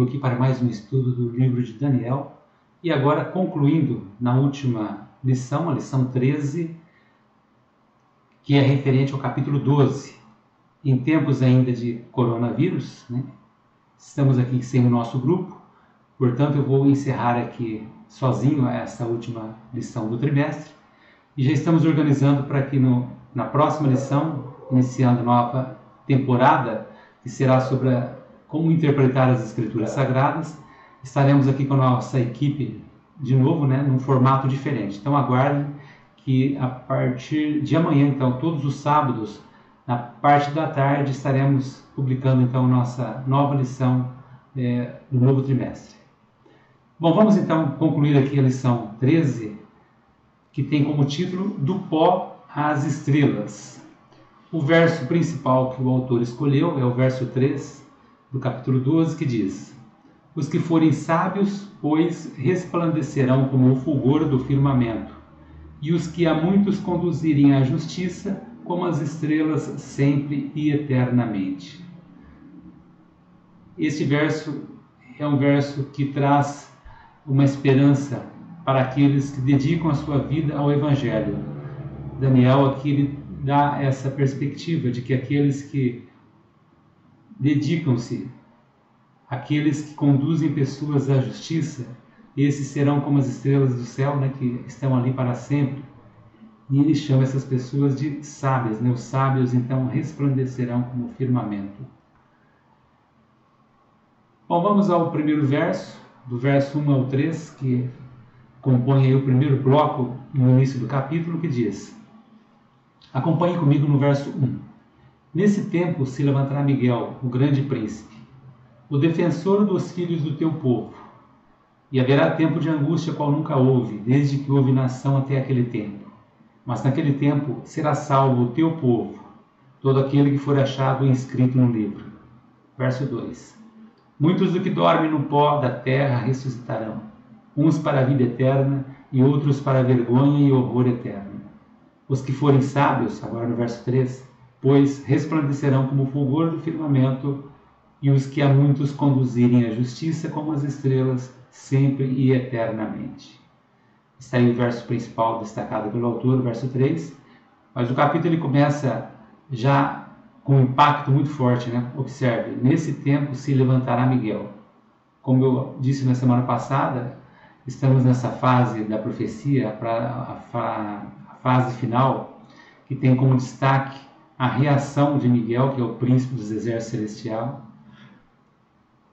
comigo aqui para mais um estudo do livro de Daniel. E agora, concluindo na última lição, a lição 13, que é referente ao capítulo 12. Em tempos ainda de coronavírus, né? estamos aqui sem o nosso grupo, portanto, eu vou encerrar aqui sozinho essa última lição do trimestre e já estamos organizando para que no, na próxima lição, iniciando nova temporada, que será sobre a, como interpretar as escrituras sagradas. Estaremos aqui com a nossa equipe de novo, né, num formato diferente. Então aguardem que a partir de amanhã, então, todos os sábados, na parte da tarde, estaremos publicando então nossa nova lição é, do novo trimestre. Bom, vamos então concluir aqui a lição 13, que tem como título Do pó às estrelas. O verso principal que o autor escolheu é o verso 3 do capítulo 12, que diz: Os que forem sábios, pois, resplandecerão como o fulgor do firmamento, e os que a muitos conduzirem à justiça, como as estrelas sempre e eternamente. Este verso é um verso que traz uma esperança para aqueles que dedicam a sua vida ao Evangelho. Daniel aqui ele dá essa perspectiva de que aqueles que dedicam-se, aqueles que conduzem pessoas à justiça, esses serão como as estrelas do céu, né, que estão ali para sempre. E ele chama essas pessoas de sábias, né? Os sábios então resplandecerão como o firmamento. Bom, vamos ao primeiro verso, do verso 1 ao 3, que compõe o primeiro bloco no início do capítulo, que diz: Acompanhe comigo no verso 1. Nesse tempo se levantará Miguel, o grande príncipe, o defensor dos filhos do teu povo. E haverá tempo de angústia qual nunca houve, desde que houve nação até aquele tempo. Mas naquele tempo será salvo o teu povo, todo aquele que for achado inscrito no livro. Verso 2. Muitos do que dormem no pó da terra ressuscitarão, uns para a vida eterna e outros para a vergonha e horror eterno. Os que forem sábios, agora no verso 3, pois resplandecerão como o fulgor do firmamento, e os que a muitos conduzirem à justiça como as estrelas, sempre e eternamente. Está aí o verso principal destacado pelo autor, verso 3, mas o capítulo ele começa já com um impacto muito forte, né? Observe, nesse tempo se levantará Miguel. Como eu disse na semana passada, estamos nessa fase da profecia para fase final, que tem como destaque a reação de Miguel, que é o príncipe dos exércitos celestial,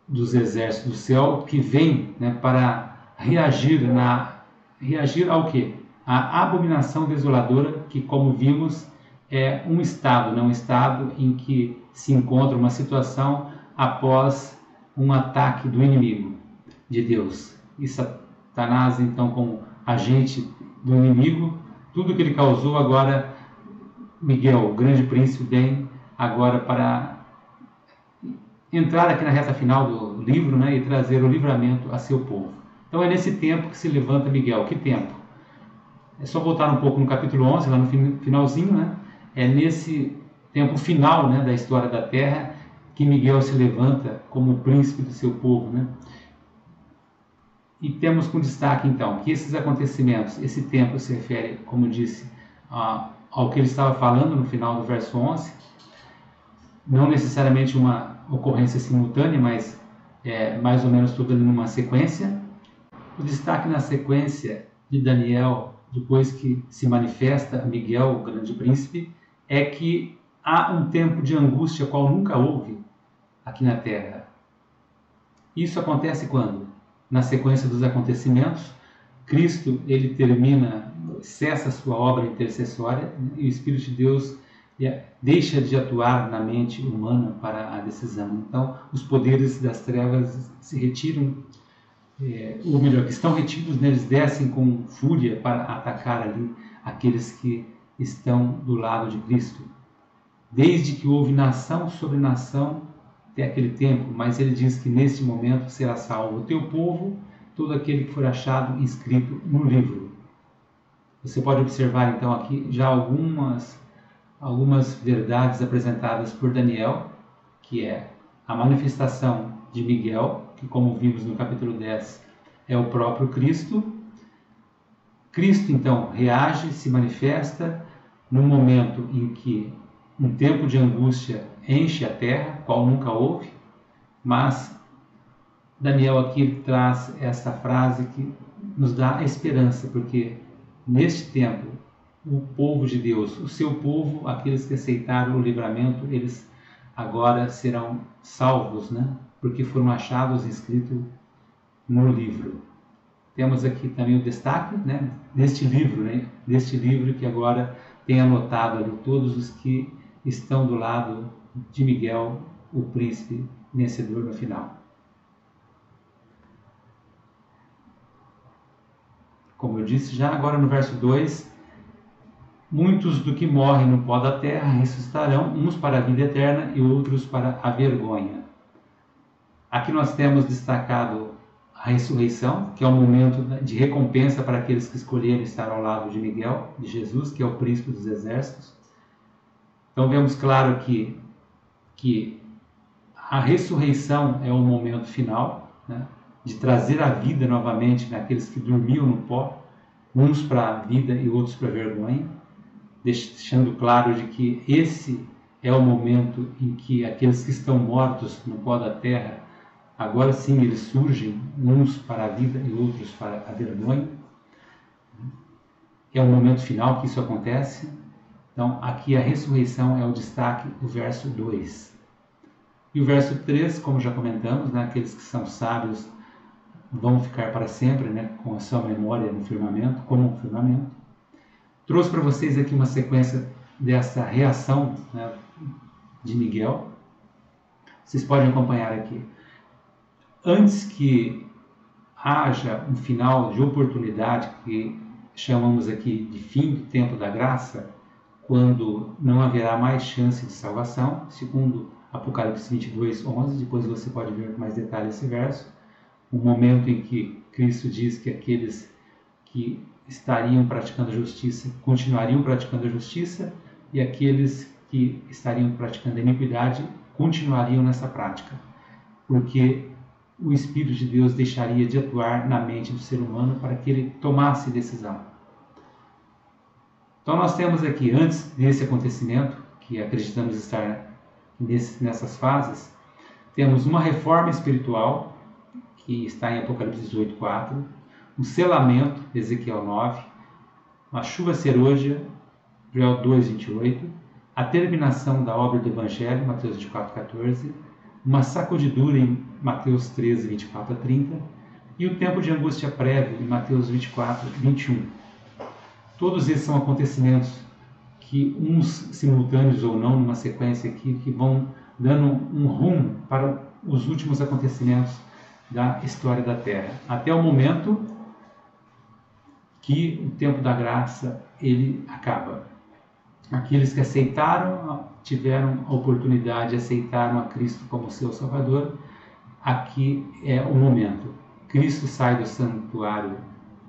dos exércitos do céu, que vem né, para reagir na reagir ao que? A abominação desoladora, que como vimos é um estado, não né, um estado em que se encontra uma situação após um ataque do inimigo de Deus. E Satanás, então, como agente do inimigo, tudo que ele causou, agora Miguel, o grande príncipe, vem agora para entrar aqui na reta final do livro né, e trazer o livramento a seu povo. Então é nesse tempo que se levanta Miguel. Que tempo? É só voltar um pouco no capítulo 11, lá no finalzinho, né? É nesse tempo final né, da história da terra que Miguel se levanta como príncipe do seu povo, né? E temos com destaque, então, que esses acontecimentos, esse tempo se refere, como disse, ao que ele estava falando no final do verso 11, não necessariamente uma ocorrência simultânea, mas é, mais ou menos tudo ali numa sequência. O destaque na sequência de Daniel, depois que se manifesta Miguel, o grande príncipe, é que há um tempo de angústia qual nunca houve aqui na terra. Isso acontece quando? na sequência dos acontecimentos, Cristo ele termina, cessa sua obra intercessória e o Espírito de Deus deixa de atuar na mente humana para a decisão. Então, os poderes das trevas se retiram, é, ou melhor, que estão retidos, né, eles descem com fúria para atacar ali aqueles que estão do lado de Cristo. Desde que houve nação sobre nação, até aquele tempo, mas ele diz que neste momento será salvo o teu povo, todo aquele que for achado inscrito no livro. Você pode observar então aqui já algumas algumas verdades apresentadas por Daniel, que é a manifestação de Miguel, que, como vimos no capítulo 10, é o próprio Cristo. Cristo, então, reage, se manifesta no momento em que um tempo de angústia enche a terra, qual nunca houve, mas Daniel aqui traz essa frase que nos dá a esperança, porque neste tempo o povo de Deus, o seu povo, aqueles que aceitaram o livramento, eles agora serão salvos, né? Porque foram achados escritos no livro. Temos aqui também o destaque, né? Deste livro, né? Deste livro que agora tem anotado ali todos os que estão do lado de Miguel, o príncipe vencedor no final. Como eu disse já, agora no verso 2, muitos do que morrem no pó da terra ressuscitarão, uns para a vida eterna e outros para a vergonha. Aqui nós temos destacado a ressurreição, que é o momento de recompensa para aqueles que escolheram estar ao lado de Miguel, de Jesus, que é o príncipe dos exércitos. Então vemos claro aqui que a ressurreição é o momento final, né, de trazer a vida novamente naqueles que dormiam no pó, uns para a vida e outros para a vergonha, deixando claro de que esse é o momento em que aqueles que estão mortos no pó da terra, agora sim eles surgem, uns para a vida e outros para a vergonha. É o momento final que isso acontece. Então, aqui a ressurreição é o destaque do verso 2. E o verso 3, como já comentamos, né, aqueles que são sábios vão ficar para sempre né, com a sua memória no firmamento, como um firmamento. Trouxe para vocês aqui uma sequência dessa reação né, de Miguel. Vocês podem acompanhar aqui. Antes que haja um final de oportunidade que chamamos aqui de fim do tempo da graça, quando não haverá mais chance de salvação, segundo Apocalipse 22, 11. Depois você pode ver com mais detalhe esse verso o momento em que Cristo diz que aqueles que estariam praticando justiça continuariam praticando justiça e aqueles que estariam praticando iniquidade continuariam nessa prática, porque o Espírito de Deus deixaria de atuar na mente do ser humano para que ele tomasse decisão. Então nós temos aqui, antes desse acontecimento, que acreditamos estar nessas fases, temos uma reforma espiritual que está em Apocalipse 18, 4, um selamento, Ezequiel 9, uma chuva serôdia, Joel 2, 28, a terminação da obra do Evangelho, Mateus 24, 14, uma sacudidura em Mateus 13, 24 a 30, e o tempo de angústia prévio em Mateus 24, 21. Todos esses são acontecimentos que, uns simultâneos ou não, numa sequência aqui, que vão dando um rumo para os últimos acontecimentos da história da Terra, até o momento que o tempo da graça ele acaba. Aqueles que aceitaram, tiveram a oportunidade, aceitaram a Cristo como seu Salvador, aqui é o momento. Cristo sai do santuário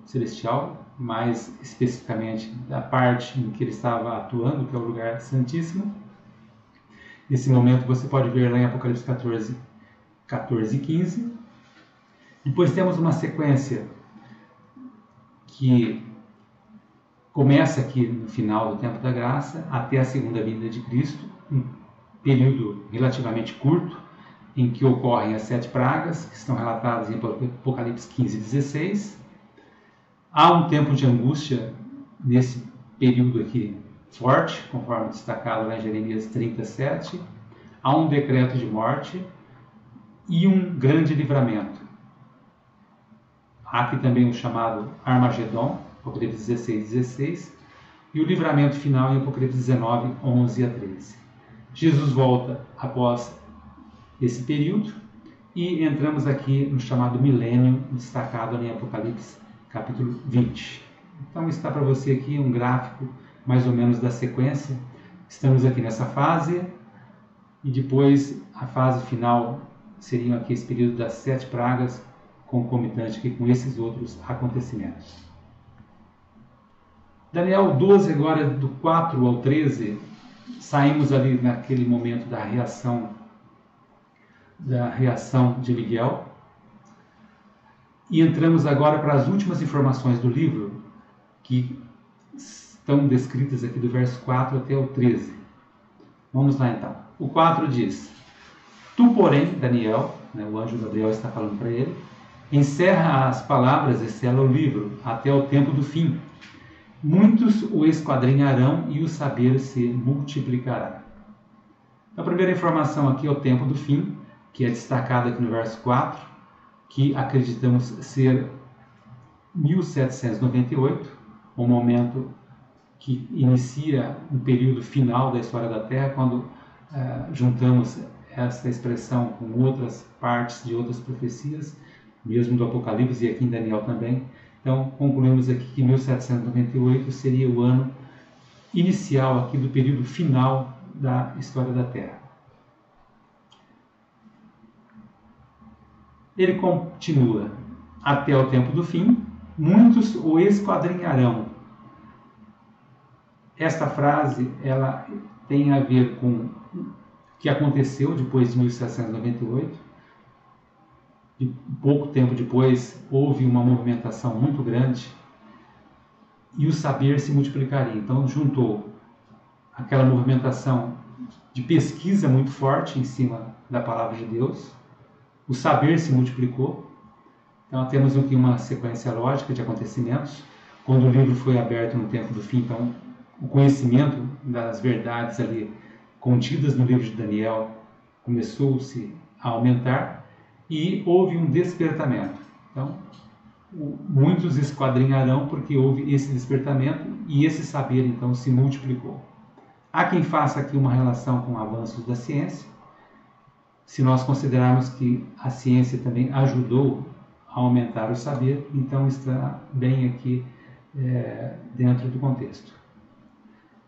celestial, mais especificamente da parte em que ele estava atuando, que é o lugar santíssimo. Nesse momento você pode ver lá em Apocalipse 14, 14 e 15, depois temos uma sequência que começa aqui no final do tempo da graça até a segunda vinda de Cristo, um período relativamente curto, em que ocorrem as sete pragas, que estão relatadas em Apocalipse 15 e 16. Há um tempo de angústia nesse período aqui forte, conforme destacado em Jeremias 37. Há um decreto de morte e um grande livramento. Há aqui também o chamado Armagedon, Apocalipse 16, 16, e o livramento final em Apocalipse 19, 11 a 13. Jesus volta após esse período e entramos aqui no chamado milênio, destacado em Apocalipse capítulo 20. Então está para você aqui um gráfico mais ou menos da sequência. Estamos aqui nessa fase e depois a fase final seriam aqui esse período das sete pragas concomitante aqui com esses outros acontecimentos. Daniel 12, agora do 4 ao 13, saímos ali naquele momento da reação da reação de Miguel. E entramos agora para as últimas informações do livro, que estão descritas aqui do verso 4 até o 13. Vamos lá então. O 4 diz: Tu, porém, Daniel, né, o anjo Gabriel está falando para ele, encerra as palavras e sela o livro até o tempo do fim. Muitos o esquadrinharão e o saber se multiplicará. A primeira informação aqui é o tempo do fim, que é destacado aqui no verso 4, que acreditamos ser 1798, o momento que inicia um período final da história da Terra, quando uh, juntamos essa expressão com outras partes de outras profecias, mesmo do Apocalipse e aqui em Daniel também. Então, concluímos aqui que 1798 seria o ano inicial aqui do período final da história da Terra. Ele continua até o tempo do fim, muitos o esquadrinharão. Esta frase ela tem a ver com o que aconteceu depois de 1798. E pouco tempo depois houve uma movimentação muito grande e o saber se multiplicaria. Então juntou aquela movimentação de pesquisa muito forte em cima da palavra de Deus, o saber se multiplicou. Então temos aqui uma sequência lógica de acontecimentos. Quando o livro foi aberto no tempo do fim, então o conhecimento das verdades ali contidas no livro de Daniel começou-se a aumentar e houve um despertamento. Então, muitos esquadrinharão porque houve esse despertamento e esse saber então se multiplicou. Há quem faça aqui uma relação com avanços da ciência. Se nós considerarmos que a ciência também ajudou a aumentar o saber, então está bem aqui é, dentro do contexto.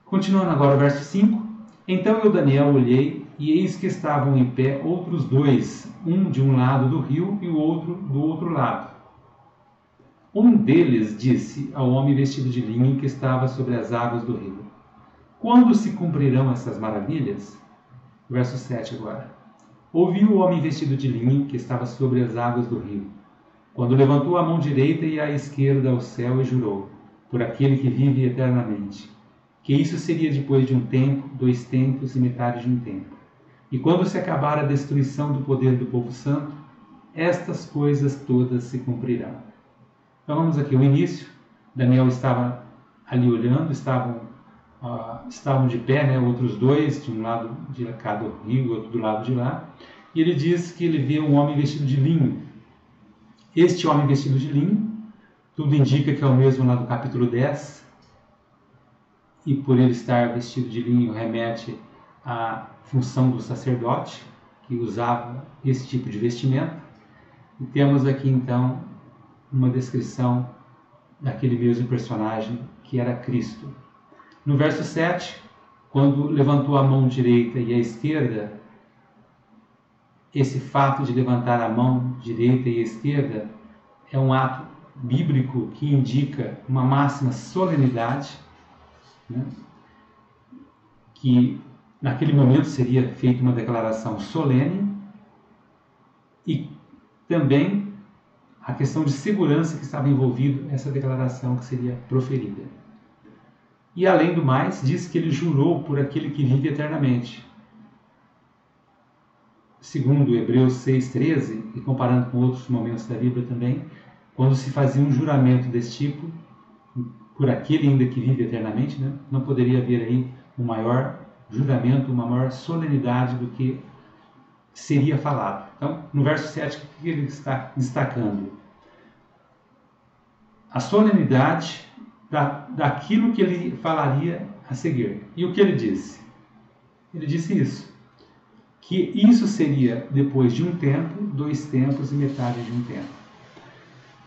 Continuando agora o verso 5. Então eu, Daniel, olhei e eis que estavam em pé outros dois, um de um lado do rio e o outro do outro lado. Um deles disse ao homem vestido de linho que estava sobre as águas do rio: quando se cumprirão essas maravilhas? Verso 7 agora. Ouviu o homem vestido de linho que estava sobre as águas do rio, quando levantou a mão direita e a esquerda ao céu e jurou, por aquele que vive eternamente, que isso seria depois de um tempo, dois tempos e metade de um tempo. E quando se acabar a destruição do poder do povo santo, estas coisas todas se cumprirão. Então vamos aqui o início. Daniel estava ali olhando, estavam uh, estavam de pé, né, outros dois, de um lado de cá do rio, outro do lado de lá, e ele diz que ele vê um homem vestido de linho. Este homem vestido de linho, tudo indica que é o mesmo lá do capítulo 10, e por ele estar vestido de linho remete à função do sacerdote, que usava esse tipo de vestimenta. E temos aqui então uma descrição daquele mesmo personagem que era Cristo. No verso 7, quando levantou a mão direita e a esquerda, esse fato de levantar a mão direita e esquerda é um ato bíblico que indica uma máxima solenidade, né? que naquele momento seria feita uma declaração solene e também a questão de segurança que estava envolvido essa declaração que seria proferida. E além do mais, diz que ele jurou por aquele que vive eternamente. Segundo Hebreus 6,13, e comparando com outros momentos da Bíblia também, quando se fazia um juramento desse tipo, por aquele ainda que vive eternamente, né, não poderia haver aí um maior juramento, uma maior solenidade do que seria falado. Então, no verso 7, o que ele está destacando? A solenidade da, daquilo que ele falaria a seguir. E o que ele disse? Ele disse isso. Que isso seria depois de um tempo, dois tempos e metade de um tempo.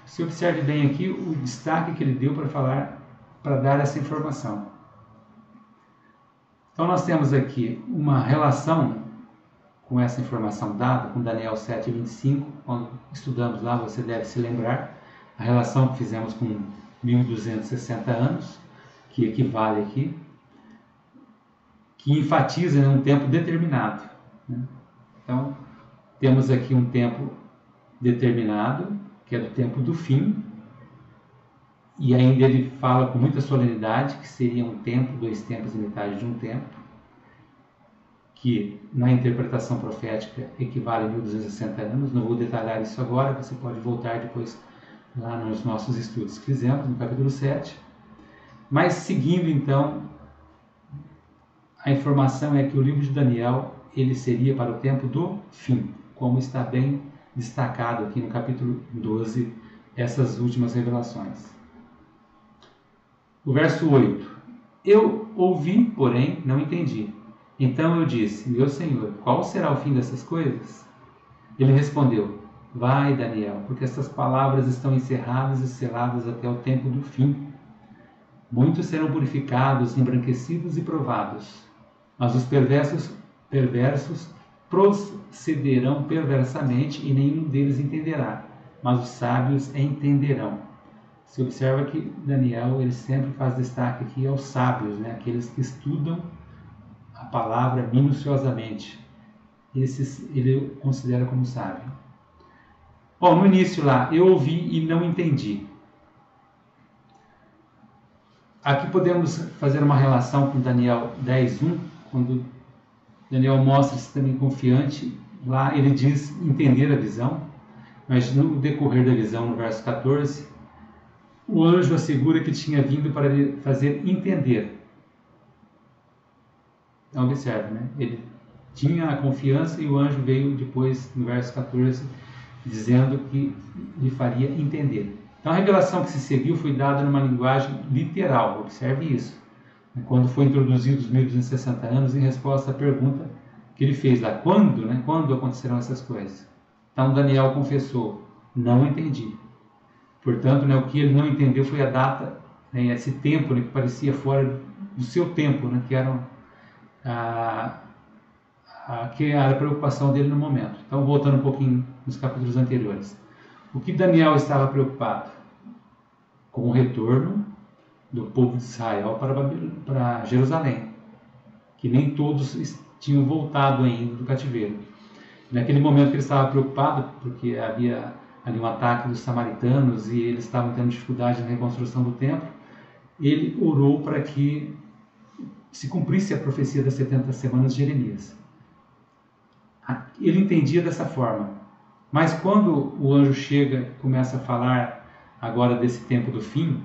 Se observe bem aqui o destaque que ele deu para falar, para dar essa informação. Então nós temos aqui uma relação com essa informação dada, com Daniel 7,25, quando estudamos lá, você deve se lembrar, a relação que fizemos com 1260 anos, que equivale aqui, que enfatiza um tempo determinado. Né? Então, temos aqui um tempo determinado, que é do tempo do fim, e ainda ele fala com muita solenidade que seria um tempo, dois tempos e metade de um tempo, que na interpretação profética equivale a 1260 anos. Não vou detalhar isso agora, você pode voltar depois lá nos nossos estudos que fizemos, no capítulo 7. Mas seguindo então, a informação é que o livro de Daniel ele seria para o tempo do fim, como está bem destacado aqui no capítulo 12, essas últimas revelações. O verso 8: Eu ouvi, porém não entendi. Então eu disse: Meu senhor, qual será o fim dessas coisas? Ele respondeu: Vai, Daniel, porque estas palavras estão encerradas e seladas até o tempo do fim. Muitos serão purificados, embranquecidos e provados, mas os perversos, perversos procederão perversamente e nenhum deles entenderá, mas os sábios entenderão. Se observa que Daniel ele sempre faz destaque aqui aos sábios, né? aqueles que estudam a palavra minuciosamente. Esses ele considera como sábio. Bom, no início lá, eu ouvi e não entendi. Aqui podemos fazer uma relação com Daniel 10.1, quando Daniel mostra-se também confiante. Lá ele diz entender a visão, mas no decorrer da visão, no verso 14, o anjo assegura que tinha vindo para lhe fazer entender. Então, observe, né? Ele tinha a confiança e o anjo veio depois, no verso 14, dizendo que lhe faria entender. Então a revelação que se seguiu foi dada numa linguagem literal, observe isso. Quando foi introduzido os 1260 anos, em resposta à pergunta que ele fez lá, quando, né? Quando acontecerão essas coisas? Então Daniel confessou, não entendi. Portanto, né, o que ele não entendeu foi a data, né, esse tempo né, que parecia fora do seu tempo, né, que era a, a, que era a preocupação dele no momento. Então, voltando um pouquinho nos capítulos anteriores. O que Daniel estava preocupado? Com o retorno do povo de Israel para, para Jerusalém, que nem todos tinham voltado ainda do cativeiro. Naquele momento que ele estava preocupado, porque havia ali um ataque dos samaritanos e eles estavam tendo dificuldade na reconstrução do templo, ele orou para que se cumprisse a profecia das 70 semanas de Jeremias. Ele entendia dessa forma. Mas quando o anjo chega e começa a falar agora desse tempo do fim,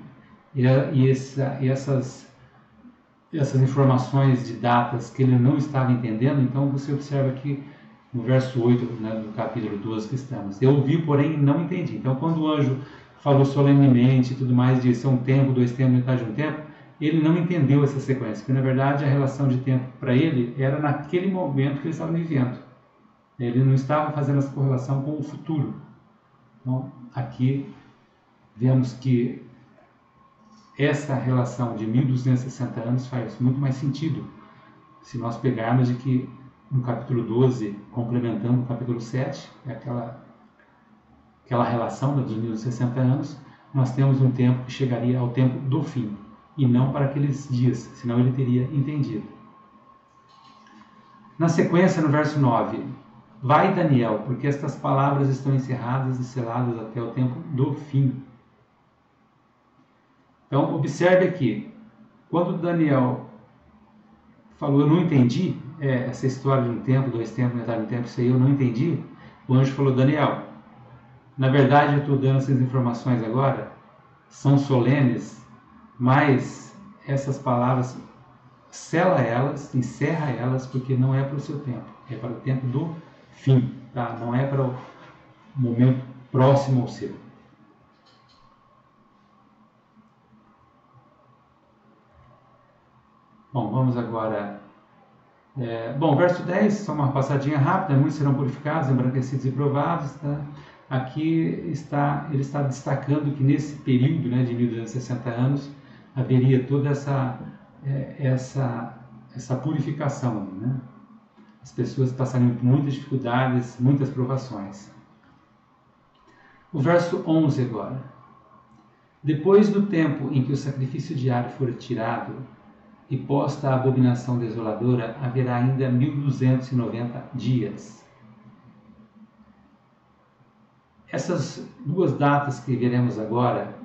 e, e, essa, e essas, essas informações de datas que ele não estava entendendo, então você observa que no verso 8 né, do capítulo 12 que estamos. Eu ouvi, porém não entendi. Então, quando o anjo falou solenemente e tudo mais, disse um tempo, dois tempos, metade de um tempo, ele não entendeu essa sequência, porque na verdade a relação de tempo para ele era naquele momento que ele estava vivendo. Ele não estava fazendo essa correlação com o futuro. Então, aqui vemos que essa relação de 1260 anos faz muito mais sentido se nós pegarmos de que no capítulo 12, complementando o capítulo 7, é aquela, aquela relação dos 1060 anos, nós temos um tempo que chegaria ao tempo do fim, e não para aqueles dias, senão ele teria entendido. Na sequência, no verso 9, Vai, Daniel, porque estas palavras estão encerradas e seladas até o tempo do fim. Então, observe aqui, quando Daniel falou, eu não entendi, é, essa história de um tempo, dois tempos, metade de um tempo, isso aí eu não entendi. O anjo falou, Daniel, na verdade eu estou dando essas informações agora, são solenes, mas essas palavras, sela elas, encerra elas, porque não é para o seu tempo, é para o tempo do fim, tá? não é para o momento próximo ao seu. Bom, vamos agora é, bom, verso 10, só uma passadinha rápida, muitos serão purificados, embranquecidos e provados. Tá? Aqui está, ele está destacando que nesse período né, de 1260 anos haveria toda essa, é, essa, essa purificação. Né? As pessoas passariam por muitas dificuldades, muitas provações. O verso 11 agora. Depois do tempo em que o sacrifício diário for tirado, e posta a abominação desoladora, haverá ainda 1290 dias. essas duas datas que veremos agora,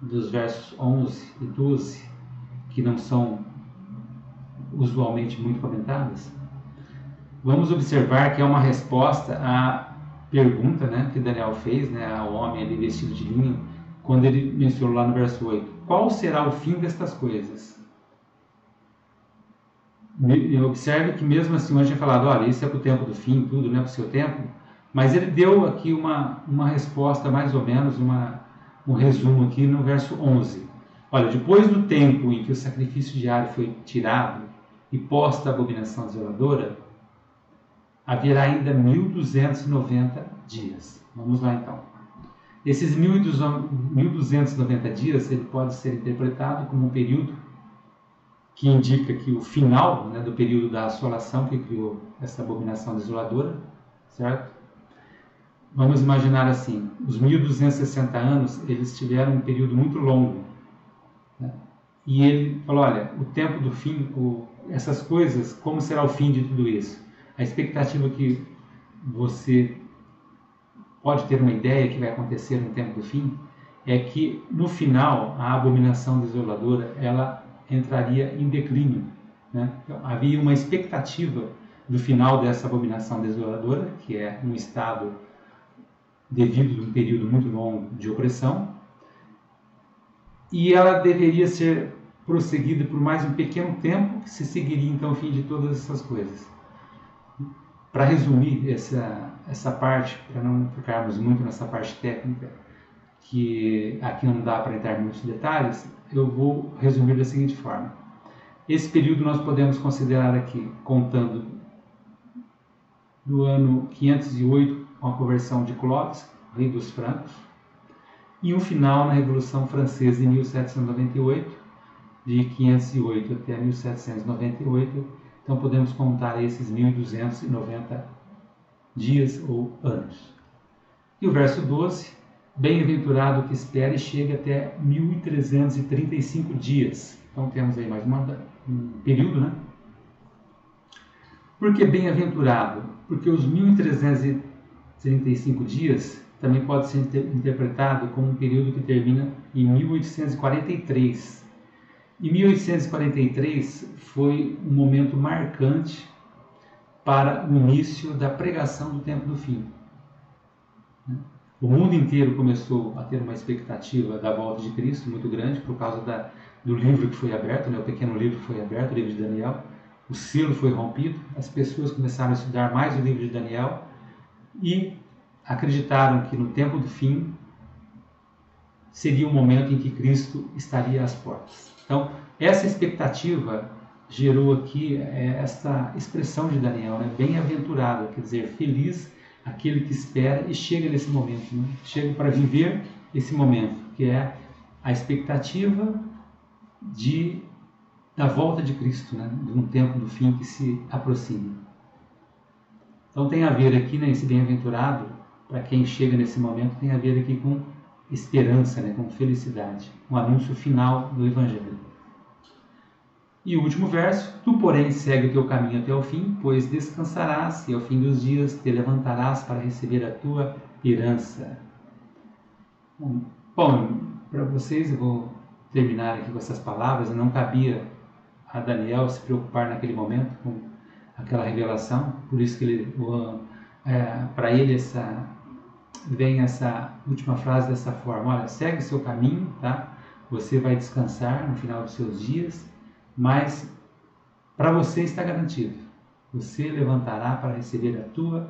dos versos 11 e 12, que não são usualmente muito comentadas, vamos observar que é uma resposta à pergunta né, que Daniel fez né, ao homem ali vestido de linho, quando ele mencionou lá no verso 8: Qual será o fim destas coisas? Observe que mesmo assim, hoje tinha falado, olha, isso é para o tempo do fim, tudo, né, para o seu tempo, mas ele deu aqui uma, uma resposta, mais ou menos, uma, um resumo aqui no verso 11. Olha, depois do tempo em que o sacrifício diário foi tirado e posta a abominação desoladora, haverá ainda 1290 dias. Vamos lá então. Esses 1290 dias ele pode ser interpretado como um período que indica que o final né, do período da assolação que criou essa abominação desoladora, certo? Vamos imaginar assim, os 1260 anos, eles tiveram um período muito longo. Né? E ele falou, olha, o tempo do fim, o, essas coisas, como será o fim de tudo isso? A expectativa que você pode ter uma ideia que vai acontecer no tempo do fim é que no final a abominação desoladora ela entraria em declínio. Né? Então, havia uma expectativa do final dessa abominação desoladora, que é um estado devido a um período muito longo de opressão, e ela deveria ser prosseguida por mais um pequeno tempo, que se seguiria então o fim de todas essas coisas. Para resumir essa, essa parte, para não ficarmos muito nessa parte técnica, que aqui não dá para entrar em muitos detalhes, eu vou resumir da seguinte forma. Esse período nós podemos considerar aqui, contando do ano 508 com a conversão de Clovis, rei dos francos, e um final na Revolução Francesa em 1798, de 508 até 1798. Então podemos contar esses 1290 dias ou anos. E o verso 12 Bem-aventurado que espera e chega até 1335 dias. Então temos aí mais uma, um período, né? Por que bem-aventurado? Porque os 1335 dias também pode ser interpretado como um período que termina em 1843. E 1843 foi um momento marcante para o início da pregação do tempo do fim. O mundo inteiro começou a ter uma expectativa da volta de Cristo muito grande por causa da, do livro que foi aberto, né? o pequeno livro foi aberto, o livro de Daniel. O selo foi rompido, as pessoas começaram a estudar mais o livro de Daniel e acreditaram que no tempo do fim seria o momento em que Cristo estaria às portas. Então, essa expectativa gerou aqui é, esta expressão de Daniel, né? bem-aventurado, quer dizer, feliz aquele que espera e chega nesse momento, né? chega para viver esse momento, que é a expectativa de da volta de Cristo, né? de um tempo do fim que se aproxima. Então tem a ver aqui, né, bem-aventurado, para quem chega nesse momento, tem a ver aqui com esperança, né, com felicidade, um anúncio final do Evangelho. E o último verso: Tu, porém, segue o teu caminho até o fim, pois descansarás e ao fim dos dias te levantarás para receber a tua herança. Bom, para vocês eu vou terminar aqui com essas palavras. Não cabia a Daniel se preocupar naquele momento com aquela revelação, por isso que ele, é, para ele essa vem essa última frase dessa forma: Olha, segue o seu caminho, tá? Você vai descansar no final dos seus dias mas para você está garantido. Você levantará para receber a tua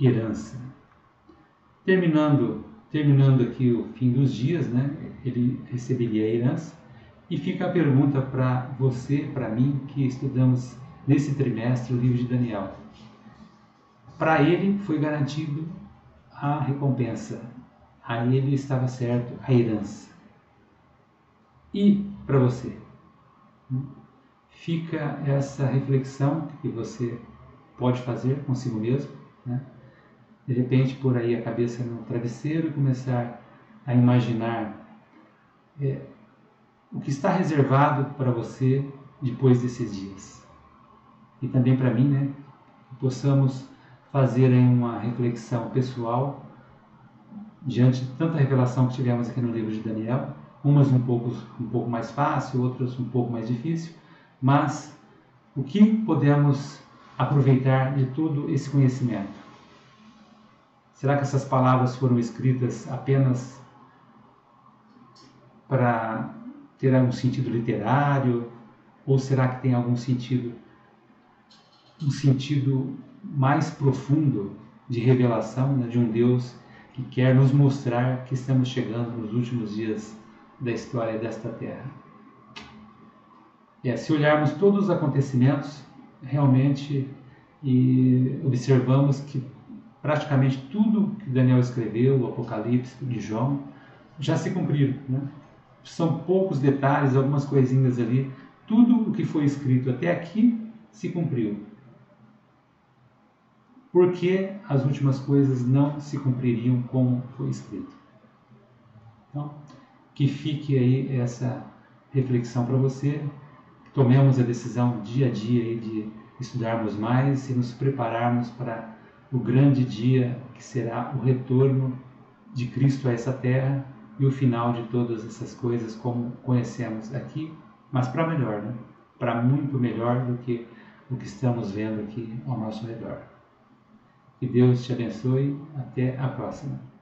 herança. Terminando, terminando aqui o fim dos dias, né? Ele receberia a herança. E fica a pergunta para você, para mim, que estudamos nesse trimestre o livro de Daniel. Para ele foi garantido a recompensa. A ele estava certo a herança. E para você? Fica essa reflexão que você pode fazer consigo mesmo, né? de repente por aí a cabeça no travesseiro e começar a imaginar é, o que está reservado para você depois desses dias. E também para mim, né, que possamos fazer uma reflexão pessoal diante de tanta revelação que tivemos aqui no livro de Daniel, umas um pouco, um pouco mais fácil, outras um pouco mais difícil, mas o que podemos aproveitar de todo esse conhecimento? Será que essas palavras foram escritas apenas para ter algum sentido literário? Ou será que tem algum sentido, um sentido mais profundo de revelação né, de um Deus que quer nos mostrar que estamos chegando nos últimos dias da história desta terra? É, se olharmos todos os acontecimentos, realmente e observamos que praticamente tudo que Daniel escreveu, o Apocalipse de João, já se cumpriram. Né? São poucos detalhes, algumas coisinhas ali. Tudo o que foi escrito até aqui se cumpriu. Por que as últimas coisas não se cumpririam como foi escrito? Então, que fique aí essa reflexão para você. Tomemos a decisão dia a dia de estudarmos mais e nos prepararmos para o grande dia que será o retorno de Cristo a essa terra e o final de todas essas coisas como conhecemos aqui, mas para melhor, né? para muito melhor do que o que estamos vendo aqui ao nosso redor. Que Deus te abençoe. Até a próxima.